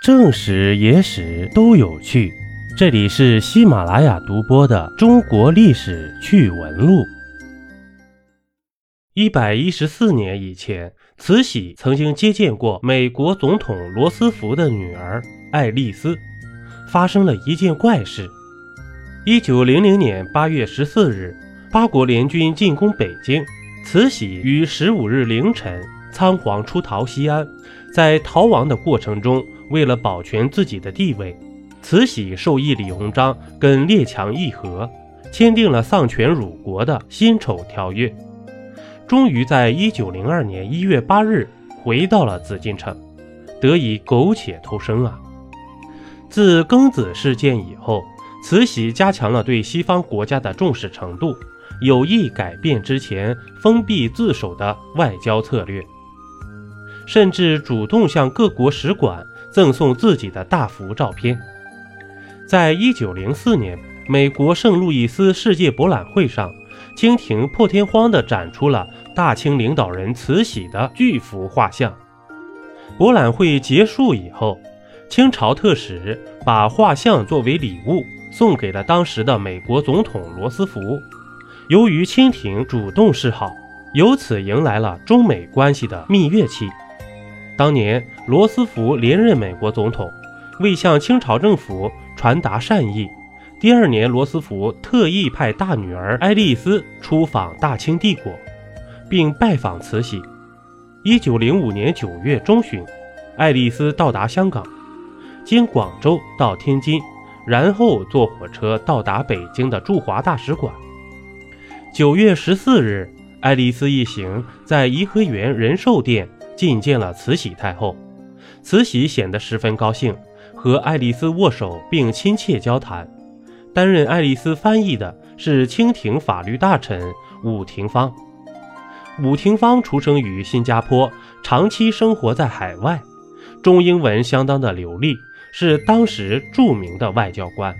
正史、野史都有趣，这里是喜马拉雅独播的《中国历史趣闻录》。一百一十四年以前，慈禧曾经接见过美国总统罗斯福的女儿爱丽丝。发生了一件怪事：一九零零年八月十四日，八国联军进攻北京，慈禧于十五日凌晨仓皇出逃西安，在逃亡的过程中。为了保全自己的地位，慈禧授意李鸿章跟列强议和，签订了丧权辱国的辛丑条约，终于在一九零二年一月八日回到了紫禁城，得以苟且偷生啊！自庚子事件以后，慈禧加强了对西方国家的重视程度，有意改变之前封闭自守的外交策略，甚至主动向各国使馆。赠送自己的大幅照片。在一九零四年，美国圣路易斯世界博览会上，清廷破天荒地展出了大清领导人慈禧的巨幅画像。博览会结束以后，清朝特使把画像作为礼物送给了当时的美国总统罗斯福。由于清廷主动示好，由此迎来了中美关系的蜜月期。当年罗斯福连任美国总统，为向清朝政府传达善意，第二年罗斯福特意派大女儿爱丽丝出访大清帝国，并拜访慈禧。一九零五年九月中旬，爱丽丝到达香港，经广州到天津，然后坐火车到达北京的驻华大使馆。九月十四日，爱丽丝一行在颐和园仁寿殿。觐见了慈禧太后，慈禧显得十分高兴，和爱丽丝握手并亲切交谈。担任爱丽丝翻译的是清廷法律大臣武廷芳。武廷芳出生于新加坡，长期生活在海外，中英文相当的流利，是当时著名的外交官，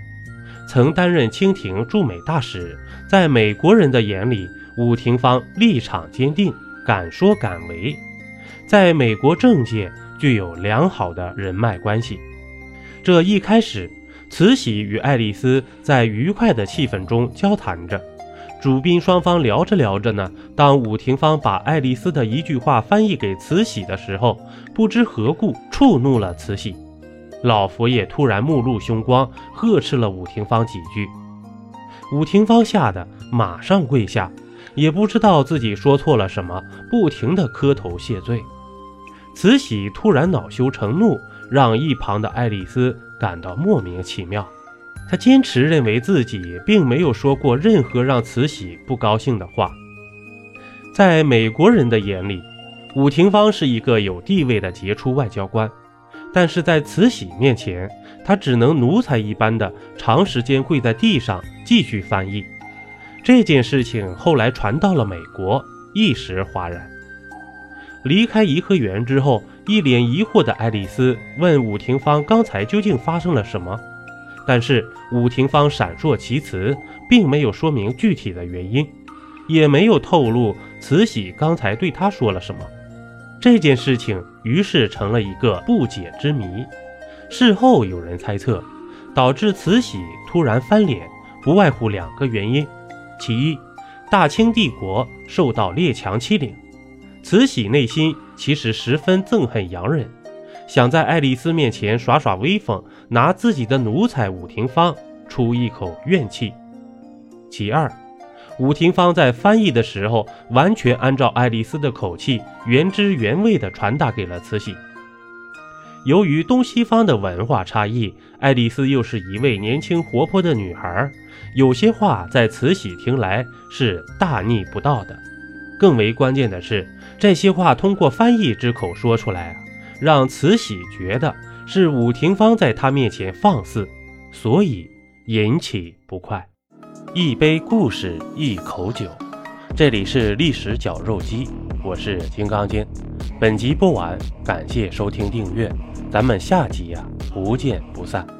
曾担任清廷驻美大使。在美国人的眼里，武廷芳立场坚定，敢说敢为。在美国政界具有良好的人脉关系。这一开始，慈禧与爱丽丝在愉快的气氛中交谈着，主宾双方聊着聊着呢，当武廷芳把爱丽丝的一句话翻译给慈禧的时候，不知何故触怒了慈禧，老佛爷突然目露凶光，呵斥了武廷芳几句，武廷芳吓得马上跪下，也不知道自己说错了什么，不停地磕头谢罪。慈禧突然恼羞成怒，让一旁的爱丽丝感到莫名其妙。她坚持认为自己并没有说过任何让慈禧不高兴的话。在美国人的眼里，武廷芳是一个有地位的杰出外交官，但是在慈禧面前，他只能奴才一般的长时间跪在地上继续翻译。这件事情后来传到了美国，一时哗然。离开颐和园之后，一脸疑惑的爱丽丝问武廷芳：“刚才究竟发生了什么？”但是武廷芳闪烁其词，并没有说明具体的原因，也没有透露慈禧刚才对他说了什么。这件事情于是成了一个不解之谜。事后有人猜测，导致慈禧突然翻脸，不外乎两个原因：其一，大清帝国受到列强欺凌。慈禧内心其实十分憎恨洋人，想在爱丽丝面前耍耍威风，拿自己的奴才武廷芳出一口怨气。其二，武廷芳在翻译的时候完全按照爱丽丝的口气，原汁原味地传达给了慈禧。由于东西方的文化差异，爱丽丝又是一位年轻活泼的女孩，有些话在慈禧听来是大逆不道的。更为关键的是。这些话通过翻译之口说出来啊，让慈禧觉得是武廷芳在她面前放肆，所以引起不快。一杯故事，一口酒，这里是历史绞肉机，我是金刚经。本集播完，感谢收听订阅，咱们下集呀不见不散。